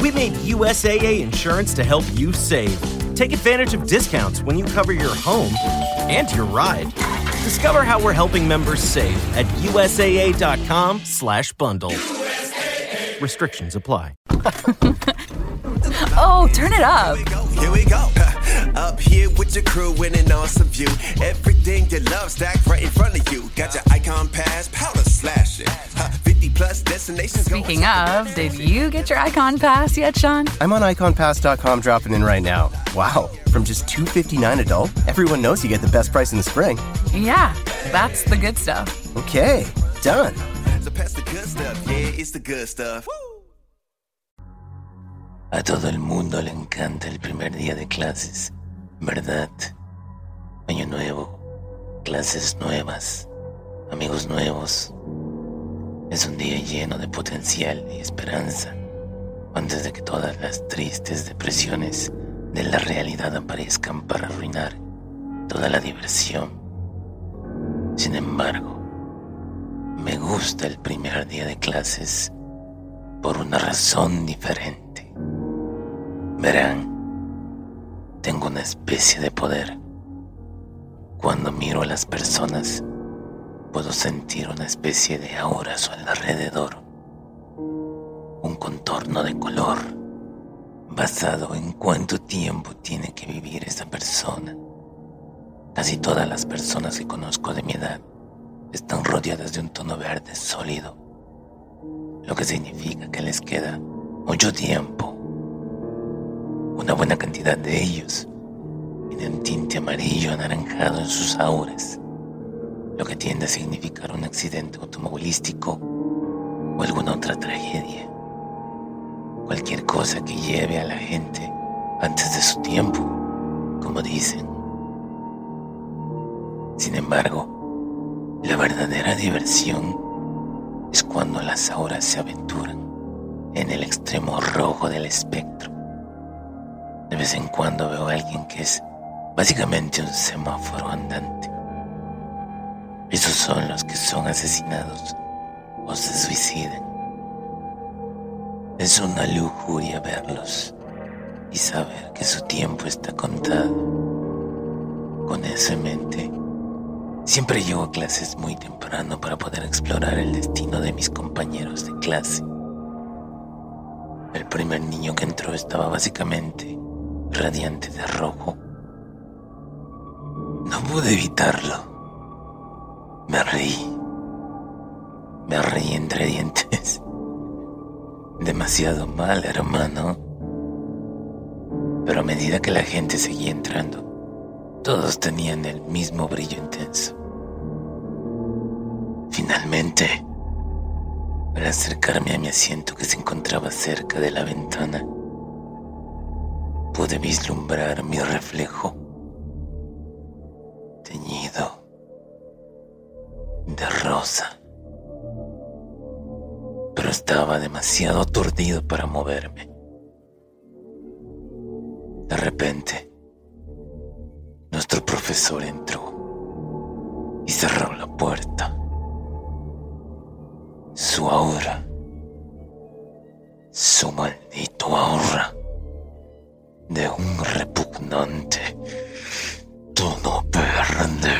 We made USAA insurance to help you save. Take advantage of discounts when you cover your home and your ride. Discover how we're helping members save at usaa.com/bundle. Restrictions apply. oh, turn it up. Here we go. Up here with your crew in an awesome view. Everything you love stacked right in front of you. Got your icon pass, powder slashing. 50 plus destinations. Speaking of, did you get your icon pass yet, Sean? I'm on iconpass.com dropping in right now. Wow, from just 259 adult, everyone knows you get the best price in the spring. Yeah, that's the good stuff. Okay, done. So pass the good stuff. Yeah, it's the good stuff. A todo el mundo le encanta el primer día de clases, ¿verdad? Año nuevo, clases nuevas, amigos nuevos. Es un día lleno de potencial y esperanza, antes de que todas las tristes depresiones de la realidad aparezcan para arruinar toda la diversión. Sin embargo, me gusta el primer día de clases por una razón diferente. Verán, tengo una especie de poder. Cuando miro a las personas, puedo sentir una especie de aura su alrededor. Un contorno de color basado en cuánto tiempo tiene que vivir esa persona. Casi todas las personas que conozco de mi edad están rodeadas de un tono verde sólido, lo que significa que les queda mucho tiempo. Una buena cantidad de ellos tienen tinte amarillo anaranjado en sus auras, lo que tiende a significar un accidente automovilístico o alguna otra tragedia. Cualquier cosa que lleve a la gente antes de su tiempo, como dicen. Sin embargo, la verdadera diversión es cuando las auras se aventuran en el extremo rojo del espectro. De vez en cuando veo a alguien que es básicamente un semáforo andante. Esos son los que son asesinados o se suicidan. Es una lujuria verlos y saber que su tiempo está contado. Con eso en mente, siempre llego a clases muy temprano para poder explorar el destino de mis compañeros de clase. El primer niño que entró estaba básicamente radiante de rojo. No pude evitarlo. Me reí. Me reí entre dientes. Demasiado mal, hermano. Pero a medida que la gente seguía entrando, todos tenían el mismo brillo intenso. Finalmente, al acercarme a mi asiento que se encontraba cerca de la ventana, pude vislumbrar mi reflejo teñido de rosa. Pero estaba demasiado aturdido para moverme. De repente, nuestro profesor entró y cerró la puerta. Su aura, su maldito aura de un repugnante tono verde.